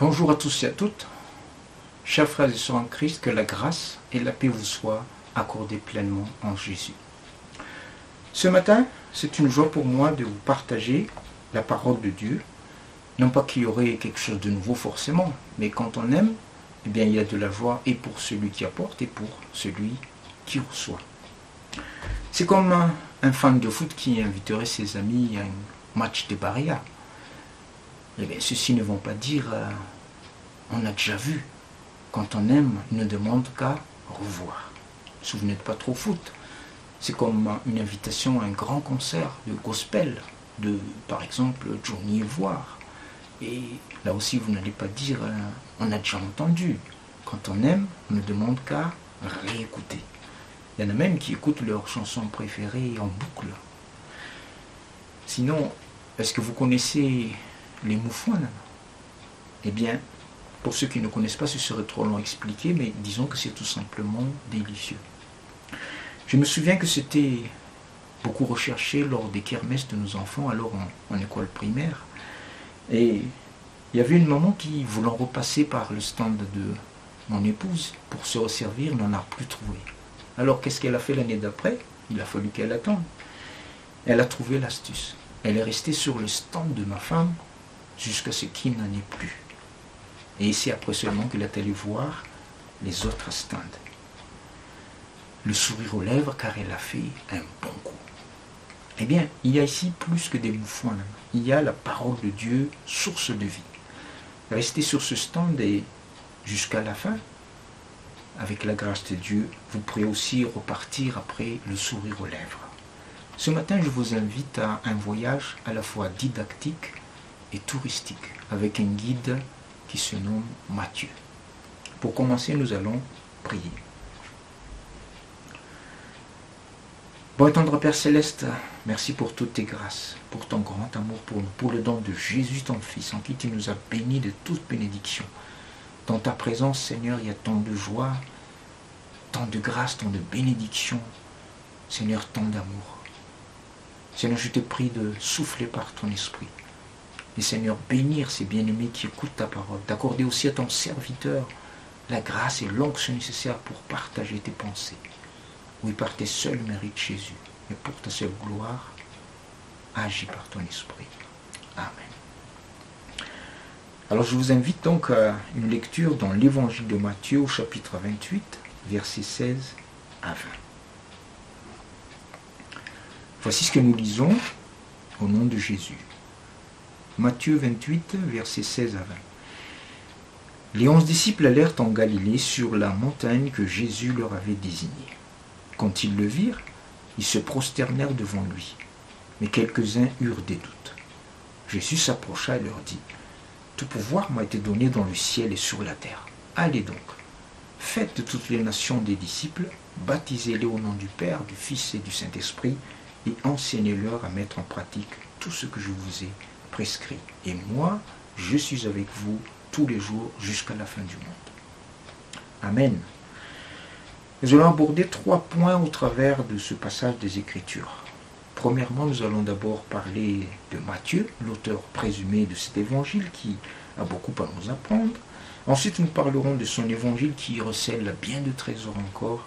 Bonjour à tous et à toutes. Chers frères et sœurs en Christ, que la grâce et la paix vous soient accordées pleinement en Jésus. Ce matin, c'est une joie pour moi de vous partager la parole de Dieu. Non pas qu'il y aurait quelque chose de nouveau forcément, mais quand on aime, eh bien il y a de la joie et pour celui qui apporte et pour celui qui reçoit. C'est comme un, un fan de foot qui inviterait ses amis à un match de barrière. Eh bien, ceux-ci ne vont pas dire euh, on a déjà vu. Quand on aime, il ne demande qu'à revoir. Si vous n'êtes pas trop foot, c'est comme une invitation à un grand concert de gospel, de par exemple Johnny Voir. Et là aussi, vous n'allez pas dire euh, on a déjà entendu. Quand on aime, on ne demande qu'à réécouter. Il y en a même qui écoutent leurs chansons préférées en boucle. Sinon, est-ce que vous connaissez les moufouanes Eh bien, pour ceux qui ne connaissent pas, ce serait trop long à mais disons que c'est tout simplement délicieux. Je me souviens que c'était beaucoup recherché lors des kermesses de nos enfants, alors en, en école primaire. Et il y avait une maman qui, voulant repasser par le stand de mon épouse pour se resservir, n'en a plus trouvé. Alors qu'est-ce qu'elle a fait l'année d'après? Il a fallu qu'elle attende. Elle a trouvé l'astuce. Elle est restée sur le stand de ma femme jusqu'à ce qu'il n'en ait plus. Et c'est après seulement qu'elle est allée voir les autres stands. Le sourire aux lèvres car elle a fait un bon coup. Eh bien, il y a ici plus que des bouffons. Il y a la parole de Dieu, source de vie. Restez sur ce stand et jusqu'à la fin, avec la grâce de Dieu, vous pourrez aussi repartir après le sourire aux lèvres. Ce matin, je vous invite à un voyage à la fois didactique et touristique avec un guide qui se nomme Mathieu. Pour commencer, nous allons prier. Bon tendre Père Céleste, merci pour toutes tes grâces, pour ton grand amour pour nous, pour le don de Jésus ton Fils, en qui tu nous as bénis de toute bénédiction. Dans ta présence, Seigneur, il y a tant de joie, tant de grâce, tant de bénédiction. Seigneur, tant d'amour. Seigneur, je te prie de souffler par ton esprit. Et Seigneur, bénir ces bien-aimés qui écoutent ta parole, d'accorder aussi à ton serviteur la grâce et l'onction nécessaire pour partager tes pensées. Oui, par tes seuls mérites, Jésus, et pour ta seule gloire, agis par ton esprit. Amen. Alors je vous invite donc à une lecture dans l'évangile de Matthieu au chapitre 28, versets 16 à 20. Voici ce que nous lisons au nom de Jésus. Matthieu 28, versets 16 à 20. Les onze disciples allèrent en Galilée sur la montagne que Jésus leur avait désignée. Quand ils le virent, ils se prosternèrent devant lui. Mais quelques-uns eurent des doutes. Jésus s'approcha et leur dit, Tout pouvoir m'a été donné dans le ciel et sur la terre. Allez donc, faites de toutes les nations des disciples, baptisez-les au nom du Père, du Fils et du Saint-Esprit, et enseignez-leur à mettre en pratique tout ce que je vous ai prescrit. Et moi, je suis avec vous tous les jours jusqu'à la fin du monde. Amen. Nous allons aborder trois points au travers de ce passage des Écritures. Premièrement, nous allons d'abord parler de Matthieu, l'auteur présumé de cet évangile qui a beaucoup à nous apprendre. Ensuite, nous parlerons de son évangile qui recèle bien de trésors encore.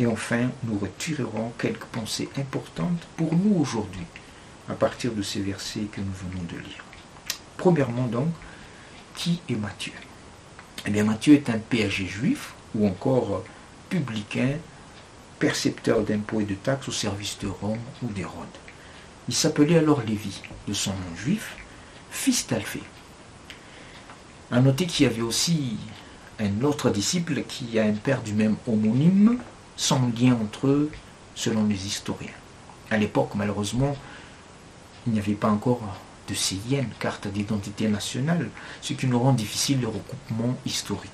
Et enfin, nous retirerons quelques pensées importantes pour nous aujourd'hui, à partir de ces versets que nous venons de lire. Premièrement donc, qui est Matthieu? Eh bien, Matthieu est un péager juif, ou encore publicain, percepteur d'impôts et de taxes au service de Rome ou d'Hérode. Il s'appelait alors Lévi, de son nom juif, fils d'Alphée. À noter qu'il y avait aussi un autre disciple qui a un père du même homonyme, sans lien entre eux, selon les historiens. À l'époque, malheureusement, il n'y avait pas encore de CIN, carte d'identité nationale, ce qui nous rend difficile le recoupement historique.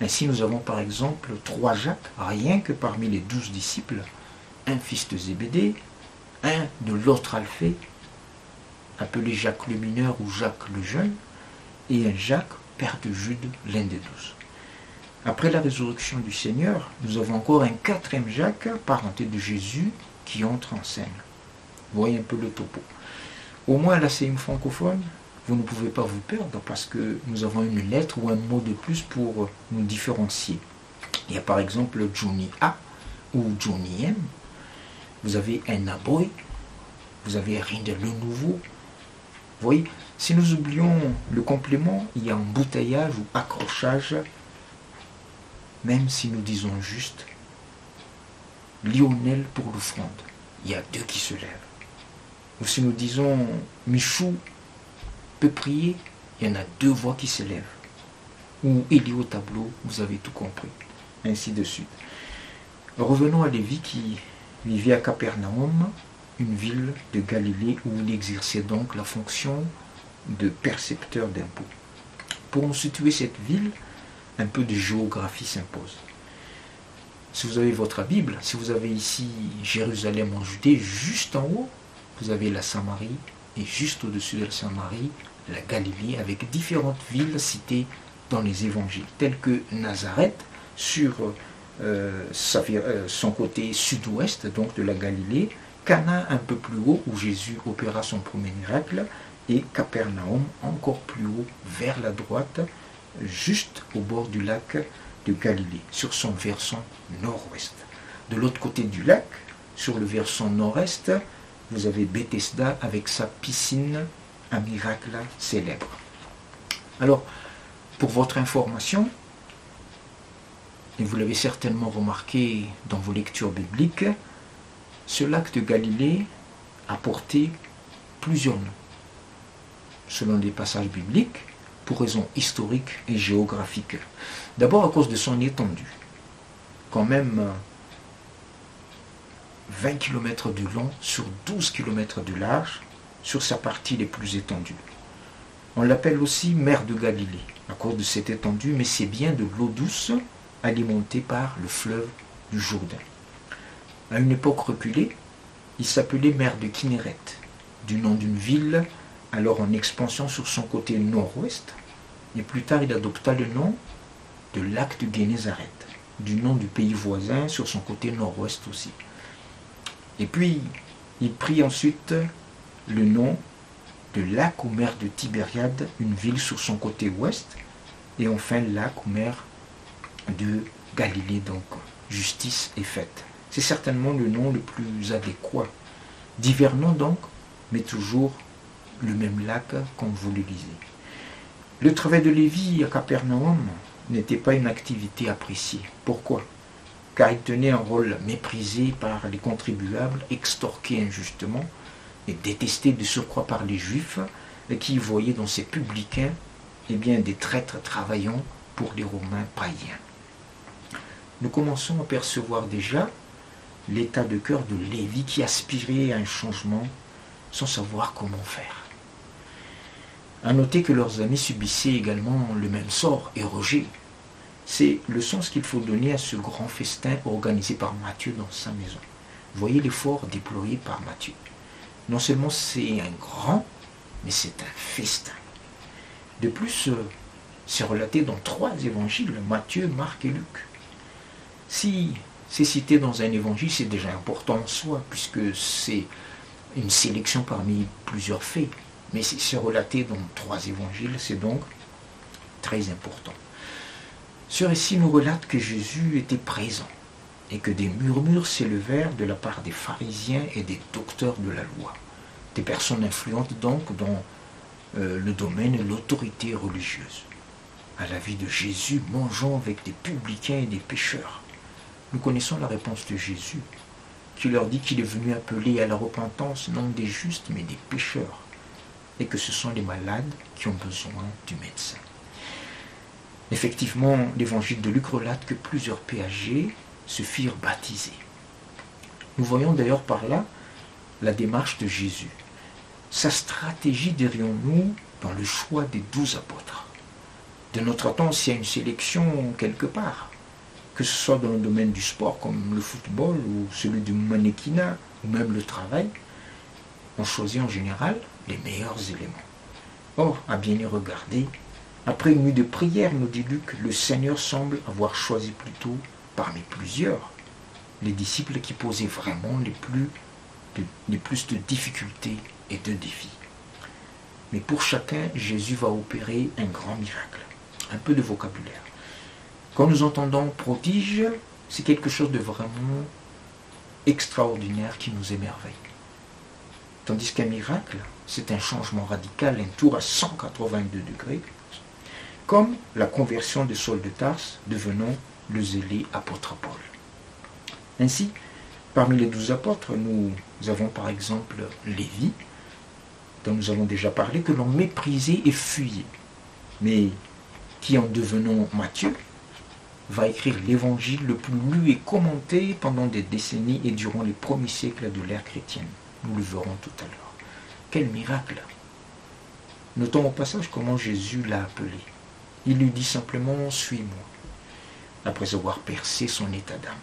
Ainsi, nous avons par exemple trois Jacques, rien que parmi les douze disciples, un fils de Zébédée, un de l'autre Alphée, appelé Jacques le mineur ou Jacques le jeune, et un Jacques, père de Jude, l'un des douze. Après la résurrection du Seigneur, nous avons encore un quatrième Jacques, parenté de Jésus, qui entre en scène. Vous voyez un peu le topo. Au moins, la CIM francophone, vous ne pouvez pas vous perdre parce que nous avons une lettre ou un mot de plus pour nous différencier. Il y a par exemple Johnny A ou Johnny M. Vous avez un aboy, vous avez rien de le nouveau. Vous voyez, si nous oublions le complément, il y a embouteillage ou accrochage, même si nous disons juste Lionel pour l'offrande. Il y a deux qui se lèvent. Ou si nous disons Michou peut prier, il y en a deux voix qui se lèvent. Ou Élie au tableau, vous avez tout compris. Ainsi de suite. Revenons à Lévi qui vivait à Capernaum, une ville de Galilée où il exerçait donc la fonction de percepteur d'impôts. Pour situer cette ville, un peu de géographie s'impose. Si vous avez votre Bible, si vous avez ici Jérusalem en Judée, juste en haut, vous avez la Samarie, et juste au-dessus de la Samarie, la Galilée, avec différentes villes citées dans les évangiles, telles que Nazareth, sur euh, euh, son côté sud-ouest, donc de la Galilée, Cana un peu plus haut, où Jésus opéra son premier miracle, et Capernaum encore plus haut, vers la droite, juste au bord du lac de Galilée, sur son versant nord-ouest. De l'autre côté du lac, sur le versant nord-est, vous avez Bethesda avec sa piscine, un miracle célèbre. Alors, pour votre information, et vous l'avez certainement remarqué dans vos lectures bibliques, ce lac de Galilée a porté plusieurs noms. Selon les passages bibliques, pour raisons historiques et géographiques. D'abord à cause de son étendue. Quand même 20 euh, km de long sur 12 km de large sur sa partie les plus étendues. On l'appelle aussi mer de Galilée à cause de cette étendue, mais c'est bien de l'eau douce alimentée par le fleuve du Jourdain. À une époque reculée, il s'appelait mer de Kinneret, du nom d'une ville alors en expansion sur son côté nord-ouest, et plus tard il adopta le nom de lac de Génézareth, du nom du pays voisin sur son côté nord-ouest aussi. Et puis il prit ensuite le nom de lac ou mer de Tibériade, une ville sur son côté ouest, et enfin lac ou mer de Galilée, donc justice est faite. C'est certainement le nom le plus adéquat. Divers noms donc, mais toujours le même lac comme vous le lisez. Le travail de Lévi à Capernaum n'était pas une activité appréciée. Pourquoi? Car il tenait un rôle méprisé par les contribuables, extorqué injustement et détesté de surcroît par les Juifs, et qui voyaient dans ces publicains eh bien, des traîtres travaillant pour les Romains païens. Nous commençons à percevoir déjà l'état de cœur de Lévi qui aspirait à un changement sans savoir comment faire. À noter que leurs amis subissaient également le même sort et rejet. C'est le sens qu'il faut donner à ce grand festin organisé par Matthieu dans sa maison. Voyez l'effort déployé par Matthieu. Non seulement c'est un grand, mais c'est un festin. De plus, euh, c'est relaté dans trois évangiles, Matthieu, Marc et Luc. Si c'est cité dans un évangile, c'est déjà important en soi, puisque c'est une sélection parmi plusieurs faits. Mais c'est relaté dans trois évangiles, c'est donc très important. Ce récit nous relate que Jésus était présent et que des murmures s'élevèrent de la part des pharisiens et des docteurs de la loi, des personnes influentes donc dans euh, le domaine de l'autorité religieuse. À la vie de Jésus, mangeant avec des publicains et des pécheurs. Nous connaissons la réponse de Jésus, qui leur dit qu'il est venu appeler à la repentance non des justes, mais des pécheurs et que ce sont les malades qui ont besoin du médecin. Effectivement, l'évangile de Luc relate que plusieurs péagers se firent baptiser. Nous voyons d'ailleurs par là la démarche de Jésus. Sa stratégie, dirions-nous, dans le choix des douze apôtres. De notre temps, s'il y a une sélection quelque part, que ce soit dans le domaine du sport comme le football ou celui du mannequinat ou même le travail, on choisit en général les meilleurs éléments. Or, à bien y regarder, après une nuit de prière, nous dit Luc, le Seigneur semble avoir choisi plutôt parmi plusieurs les disciples qui posaient vraiment les plus, les plus de difficultés et de défis. Mais pour chacun, Jésus va opérer un grand miracle. Un peu de vocabulaire. Quand nous entendons prodige, c'est quelque chose de vraiment extraordinaire qui nous émerveille. Tandis qu'un miracle, c'est un changement radical, un tour à 182 degrés, comme la conversion de Saul de Tarse devenant le zélé apôtre Paul. Ainsi, parmi les douze apôtres, nous avons par exemple Lévi, dont nous avons déjà parlé, que l'on méprisait et fuyait, mais qui en devenant Matthieu, va écrire l'évangile le plus lu et commenté pendant des décennies et durant les premiers siècles de l'ère chrétienne. Nous le verrons tout à l'heure. Quel miracle Notons au passage comment Jésus l'a appelé. Il lui dit simplement Suis-moi, après avoir percé son état d'âme.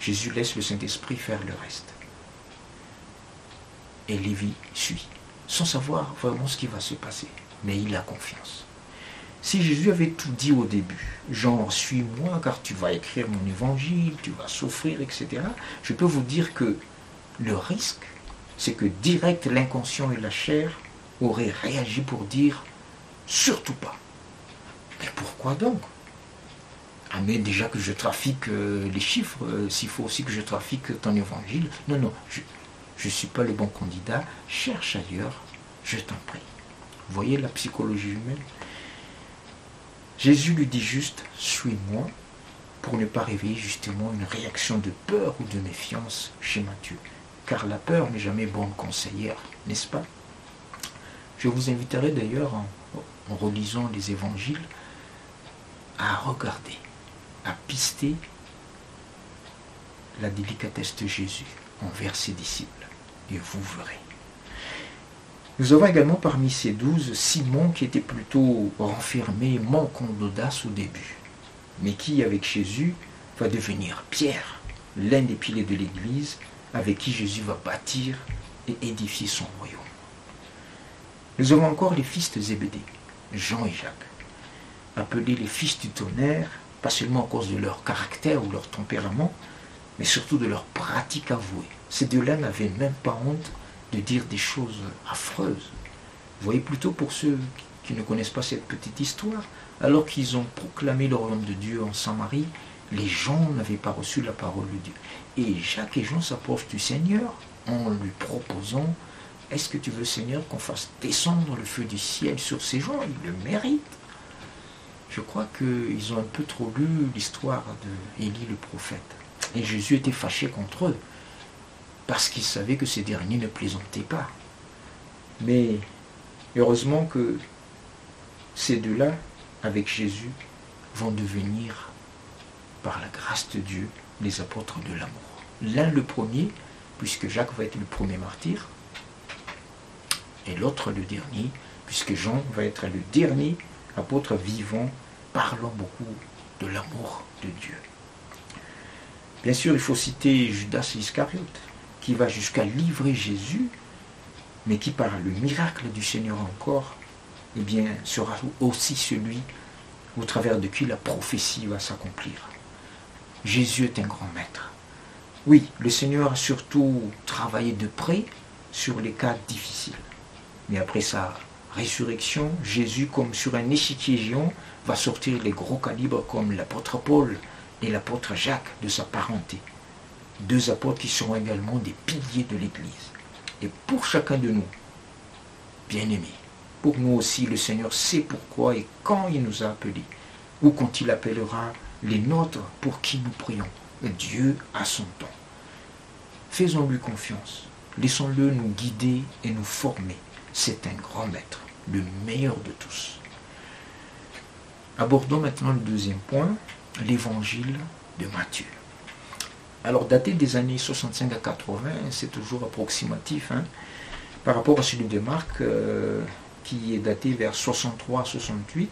Jésus laisse le Saint-Esprit faire le reste. Et Lévi suit, sans savoir vraiment ce qui va se passer. Mais il a confiance. Si Jésus avait tout dit au début, genre suis-moi car tu vas écrire mon évangile, tu vas souffrir, etc., je peux vous dire que le risque, c'est que direct l'inconscient et la chair auraient réagi pour dire surtout pas. Mais pourquoi donc? Ah mais déjà que je trafique euh, les chiffres, euh, s'il faut aussi que je trafique ton évangile. Non, non, je ne suis pas le bon candidat, cherche ailleurs, je t'en prie. Vous voyez la psychologie humaine? Jésus lui dit juste, suis-moi, pour ne pas réveiller justement une réaction de peur ou de méfiance chez Matthieu. Car la peur n'est jamais bonne conseillère, n'est-ce pas? Je vous inviterai d'ailleurs, en, en relisant les évangiles, à regarder, à pister la délicatesse de Jésus envers ses disciples. Et vous verrez. Nous avons également parmi ces douze Simon qui était plutôt renfermé, manquant d'audace au début, mais qui, avec Jésus, va devenir Pierre, l'un des piliers de l'Église, avec qui Jésus va bâtir et édifier son royaume. Nous avons encore les fils de Zébédée, Jean et Jacques, appelés les fils du tonnerre, pas seulement à cause de leur caractère ou leur tempérament, mais surtout de leur pratique avouée. Ces deux-là n'avaient même pas honte de dire des choses affreuses. Vous voyez plutôt pour ceux qui ne connaissent pas cette petite histoire, alors qu'ils ont proclamé le royaume de Dieu en Samarie, les gens n'avaient pas reçu la parole de Dieu. Et Jacques et Jean s'approchent du Seigneur en lui proposant Est-ce que tu veux, Seigneur, qu'on fasse descendre le feu du ciel sur ces gens? Ils le méritent. Je crois qu'ils ont un peu trop lu l'histoire de Élie le prophète. Et Jésus était fâché contre eux parce qu'il savait que ces derniers ne plaisantaient pas. Mais heureusement que ces deux-là, avec Jésus, vont devenir, par la grâce de Dieu, les apôtres de l'amour. L'un le premier, puisque Jacques va être le premier martyr, et l'autre le dernier, puisque Jean va être le dernier apôtre vivant, parlant beaucoup de l'amour de Dieu. Bien sûr, il faut citer Judas Iscariote, qui va jusqu'à livrer Jésus, mais qui par le miracle du Seigneur encore, eh bien, sera aussi celui au travers de qui la prophétie va s'accomplir. Jésus est un grand maître. Oui, le Seigneur a surtout travaillé de près sur les cas difficiles. Mais après sa résurrection, Jésus, comme sur un échiquier va sortir les gros calibres comme l'apôtre Paul et l'apôtre Jacques de sa parenté deux apôtres qui seront également des piliers de l'Église. Et pour chacun de nous, bien-aimés, pour nous aussi, le Seigneur sait pourquoi et quand il nous a appelés, ou quand il appellera les nôtres pour qui nous prions. Dieu a son temps. Faisons-lui confiance. Laissons-le nous guider et nous former. C'est un grand maître, le meilleur de tous. Abordons maintenant le deuxième point, l'évangile de Matthieu. Alors daté des années 65 à 80, c'est toujours approximatif, hein, par rapport à celui de Marc, euh, qui est daté vers 63 à 68,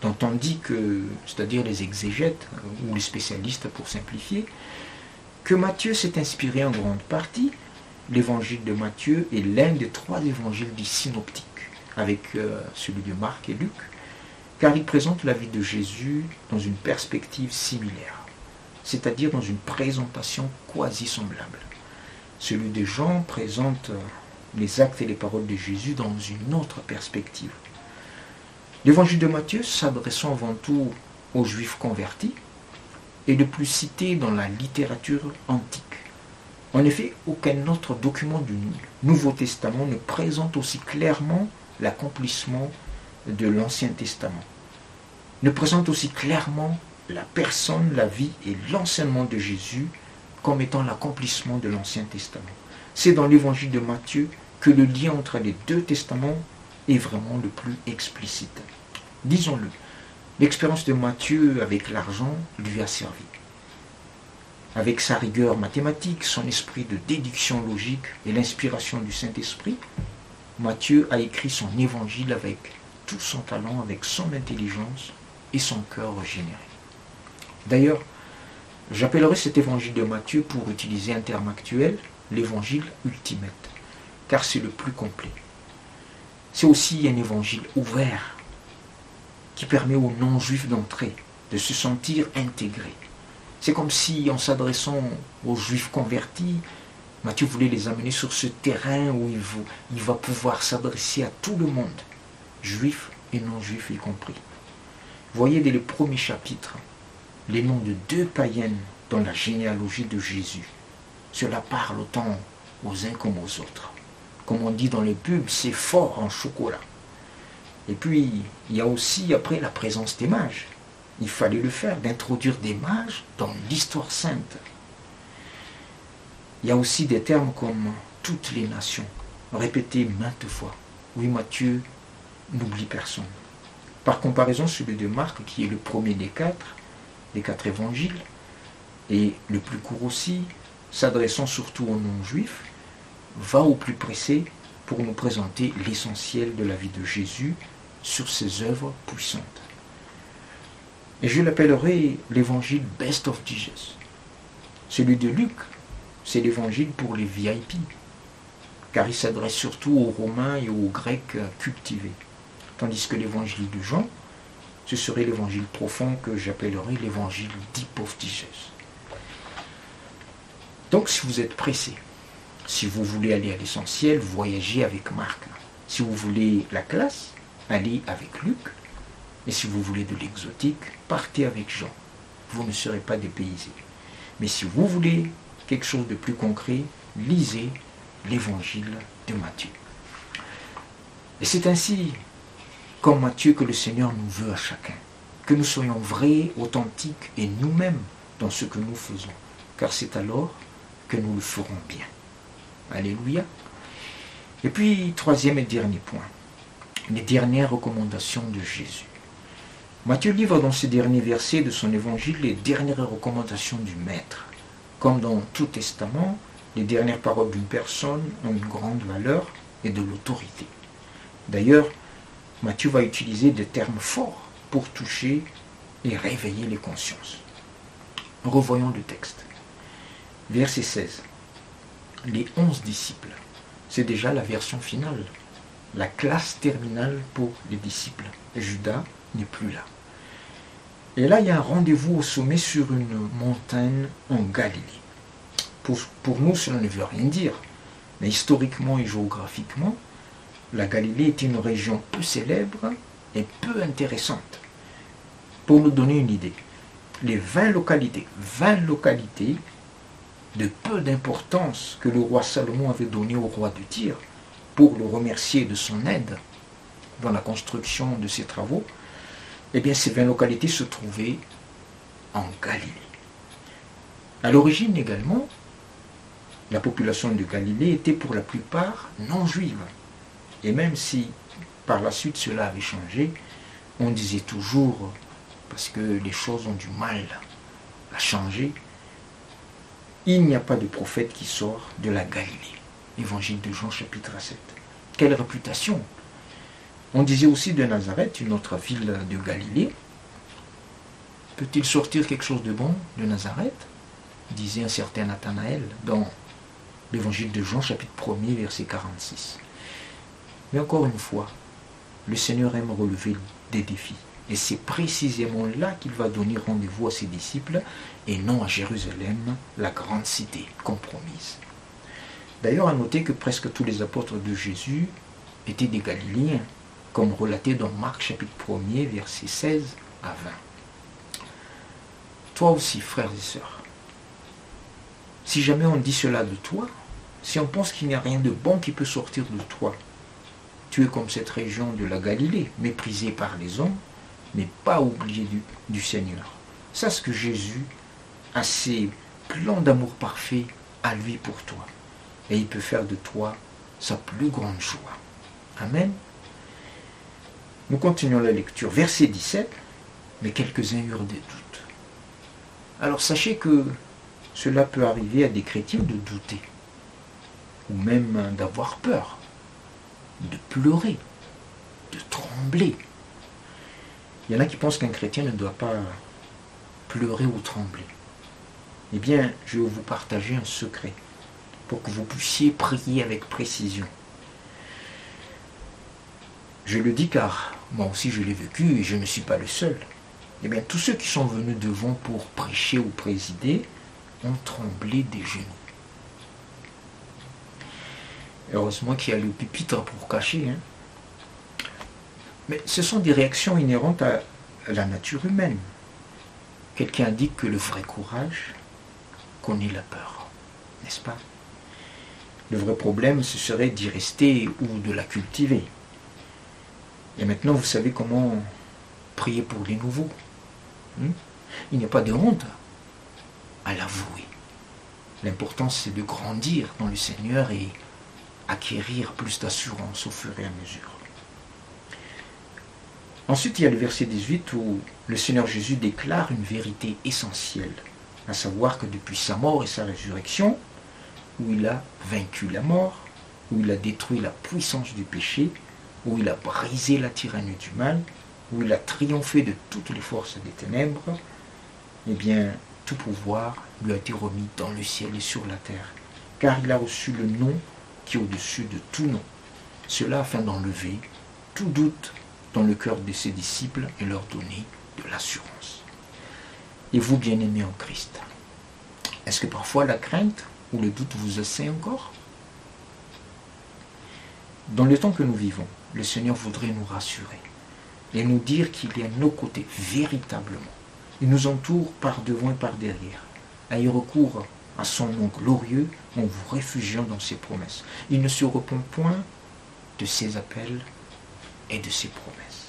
dont on dit que, c'est-à-dire les exégètes, euh, ou les spécialistes pour simplifier, que Matthieu s'est inspiré en grande partie. L'évangile de Matthieu est l'un des trois évangiles du synoptique, avec euh, celui de Marc et Luc, car il présente la vie de Jésus dans une perspective similaire c'est-à-dire dans une présentation quasi semblable. Celui de Jean présente les actes et les paroles de Jésus dans une autre perspective. L'évangile de Matthieu, s'adressant avant tout aux juifs convertis, est le plus cité dans la littérature antique. En effet, aucun autre document du Nouveau Testament ne présente aussi clairement l'accomplissement de l'Ancien Testament, ne présente aussi clairement la personne, la vie et l'enseignement de Jésus comme étant l'accomplissement de l'Ancien Testament. C'est dans l'évangile de Matthieu que le lien entre les deux testaments est vraiment le plus explicite. Disons-le, l'expérience de Matthieu avec l'argent lui a servi. Avec sa rigueur mathématique, son esprit de déduction logique et l'inspiration du Saint-Esprit, Matthieu a écrit son évangile avec tout son talent, avec son intelligence et son cœur régénéré. D'ailleurs, j'appellerai cet évangile de Matthieu, pour utiliser un terme actuel, l'évangile ultimate, car c'est le plus complet. C'est aussi un évangile ouvert qui permet aux non-juifs d'entrer, de se sentir intégrés. C'est comme si, en s'adressant aux juifs convertis, Matthieu voulait les amener sur ce terrain où il, il va pouvoir s'adresser à tout le monde, juifs et non-juifs y compris. Voyez dès le premier chapitre les noms de deux païennes dans la généalogie de Jésus. Cela parle autant aux uns comme aux autres. Comme on dit dans les pubs, c'est fort en chocolat. Et puis, il y a aussi après la présence des mages. Il fallait le faire, d'introduire des mages dans l'histoire sainte. Il y a aussi des termes comme toutes les nations, répétés maintes fois. Oui, Matthieu n'oublie personne. Par comparaison, celui de Marc, qui est le premier des quatre, des quatre évangiles, et le plus court aussi, s'adressant surtout aux non-juifs, va au plus pressé pour nous présenter l'essentiel de la vie de Jésus sur ses œuvres puissantes. Et je l'appellerai l'évangile Best of Jesus. Celui de Luc, c'est l'évangile pour les VIP, car il s'adresse surtout aux Romains et aux Grecs cultivés. Tandis que l'évangile de Jean, ce serait l'évangile profond que j'appellerai l'évangile Deep of Jesus. Donc si vous êtes pressé, si vous voulez aller à l'essentiel, voyagez avec Marc. Si vous voulez la classe, allez avec Luc. Et si vous voulez de l'exotique, partez avec Jean. Vous ne serez pas dépaysé. Mais si vous voulez quelque chose de plus concret, lisez l'évangile de Matthieu. Et c'est ainsi, comme Matthieu, que le Seigneur nous veut à chacun. Que nous soyons vrais, authentiques et nous-mêmes dans ce que nous faisons. Car c'est alors que nous le ferons bien. Alléluia. Et puis, troisième et dernier point, les dernières recommandations de Jésus. Matthieu livre dans ces derniers versets de son évangile les dernières recommandations du Maître. Comme dans tout testament, les dernières paroles d'une personne ont une grande valeur et de l'autorité. D'ailleurs, Matthieu va utiliser des termes forts pour toucher et réveiller les consciences. Revoyons le texte. Verset 16. Les onze disciples. C'est déjà la version finale, la classe terminale pour les disciples. Judas n'est plus là. Et là, il y a un rendez-vous au sommet sur une montagne en Galilée. Pour, nous, cela ne veut rien dire. Mais historiquement et géographiquement, la Galilée est une région peu célèbre et peu intéressante. Pour nous donner une idée, les 20 localités, 20 localités de peu d'importance que le roi Salomon avait donné au roi de Tyr pour le remercier de son aide dans la construction de ses travaux, eh bien ces 20 localités se trouvaient en Galilée. À l'origine également, la population de Galilée était pour la plupart non juive. Et même si par la suite cela avait changé, on disait toujours, parce que les choses ont du mal à changer, il n'y a pas de prophète qui sort de la Galilée. Évangile de Jean chapitre 7. Quelle réputation On disait aussi de Nazareth, une autre ville de Galilée. Peut-il sortir quelque chose de bon de Nazareth? Disait un certain Nathanaël dans l'évangile de Jean chapitre 1er verset 46. Mais encore une fois, le Seigneur aime relever des défis. Et c'est précisément là qu'il va donner rendez-vous à ses disciples et non à Jérusalem, la grande cité compromise. D'ailleurs, à noter que presque tous les apôtres de Jésus étaient des Galiléens, comme relaté dans Marc chapitre 1er, versets 16 à 20. Toi aussi, frères et sœurs, si jamais on dit cela de toi, si on pense qu'il n'y a rien de bon qui peut sortir de toi, tu es comme cette région de la Galilée, méprisée par les hommes, mais pas oubliée du, du Seigneur. Sache que Jésus a ses plans d'amour parfait à lui pour toi. Et il peut faire de toi sa plus grande joie. Amen. Nous continuons la lecture. Verset 17. Mais quelques-uns eurent des doutes. Alors sachez que cela peut arriver à des chrétiens de douter, ou même d'avoir peur, de pleurer, de trembler. Il y en a qui pensent qu'un chrétien ne doit pas pleurer ou trembler. Eh bien, je vais vous partager un secret pour que vous puissiez prier avec précision. Je le dis car moi aussi je l'ai vécu et je ne suis pas le seul. Eh bien, tous ceux qui sont venus devant pour prêcher ou présider ont tremblé des genoux. Heureusement qu'il y a le pupitre pour cacher. Hein. Mais ce sont des réactions inhérentes à la nature humaine. Quelqu'un dit que le vrai courage connaît la peur, n'est-ce pas? Le vrai problème, ce serait d'y rester ou de la cultiver. Et maintenant, vous savez comment prier pour les nouveaux. Hmm? Il n'y a pas de honte à l'avouer. L'important, c'est de grandir dans le Seigneur et acquérir plus d'assurance au fur et à mesure. Ensuite, il y a le verset 18 où le Seigneur Jésus déclare une vérité essentielle, à savoir que depuis sa mort et sa résurrection, où il a vaincu la mort, où il a détruit la puissance du péché, où il a brisé la tyrannie du mal, où il a triomphé de toutes les forces des ténèbres, eh bien, tout pouvoir lui a été remis dans le ciel et sur la terre, car il a reçu le nom qui est au-dessus de tout nom. Cela afin d'enlever tout doute dans le cœur de ses disciples et leur donner de l'assurance. Et vous, bien-aimés en Christ, est-ce que parfois la crainte ou le doute vous essaie encore? Dans le temps que nous vivons, le Seigneur voudrait nous rassurer et nous dire qu'il est à nos côtés véritablement. Il nous entoure par devant et par derrière. Ayez recours à son nom glorieux en vous réfugiant dans ses promesses. Il ne se repent point de ses appels et de ses promesses.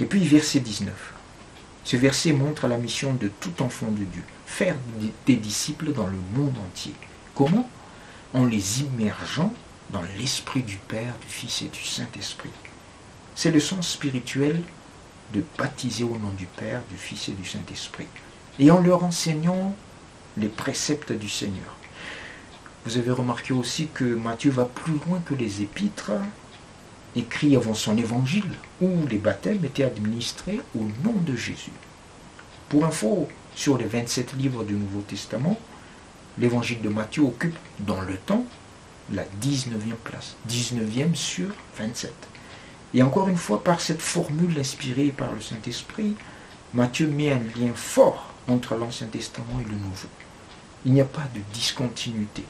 Et puis verset 19. Ce verset montre la mission de tout enfant de Dieu, faire des disciples dans le monde entier. Comment? En les immergeant dans l'esprit du Père, du Fils et du Saint-Esprit. C'est le sens spirituel de baptiser au nom du Père, du Fils et du Saint-Esprit. Et en leur enseignant les préceptes du Seigneur. Vous avez remarqué aussi que Matthieu va plus loin que les épîtres écrits avant son évangile, où les baptêmes étaient administrés au nom de Jésus. Pour info, sur les 27 livres du Nouveau Testament, l'évangile de Matthieu occupe dans le temps la 19e place. 19e sur 27. Et encore une fois, par cette formule inspirée par le Saint-Esprit, Matthieu met un lien fort entre l'Ancien Testament et le Nouveau. Il n'y a pas de discontinuité,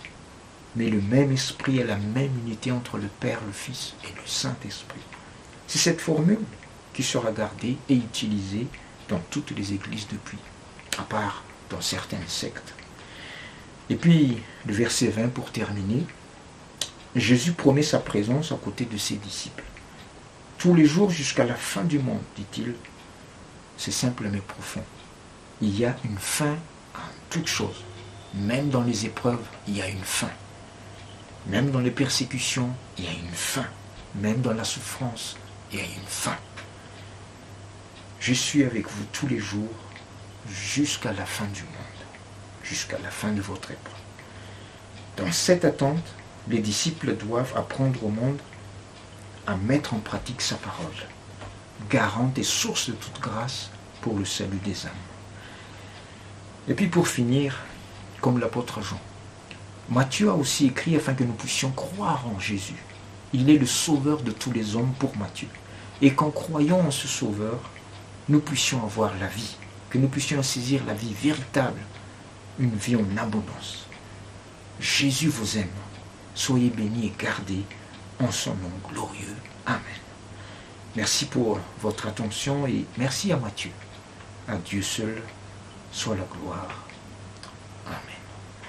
mais le même esprit et la même unité entre le Père, le Fils et le Saint-Esprit. C'est cette formule qui sera gardée et utilisée dans toutes les églises depuis, à part dans certaines sectes. Et puis, le verset 20 pour terminer, Jésus promet sa présence à côté de ses disciples. Tous les jours jusqu'à la fin du monde, dit-il. C'est simple mais profond. Il y a une fin à toute chose. Même dans les épreuves, il y a une fin. Même dans les persécutions, il y a une fin. Même dans la souffrance, il y a une fin. Je suis avec vous tous les jours jusqu'à la fin du monde, jusqu'à la fin de votre épreuve. Dans cette attente, les disciples doivent apprendre au monde à mettre en pratique sa parole, garante et source de toute grâce pour le salut des âmes. Et puis pour finir, comme l'apôtre Jean, Matthieu a aussi écrit afin que nous puissions croire en Jésus. Il est le sauveur de tous les hommes pour Matthieu. Et qu'en croyant en ce sauveur, nous puissions avoir la vie, que nous puissions saisir la vie véritable, une vie en abondance. Jésus vous aime. Soyez bénis et gardés en son nom glorieux. Amen. Merci pour votre attention et merci à Matthieu. À Dieu seul soit la gloire.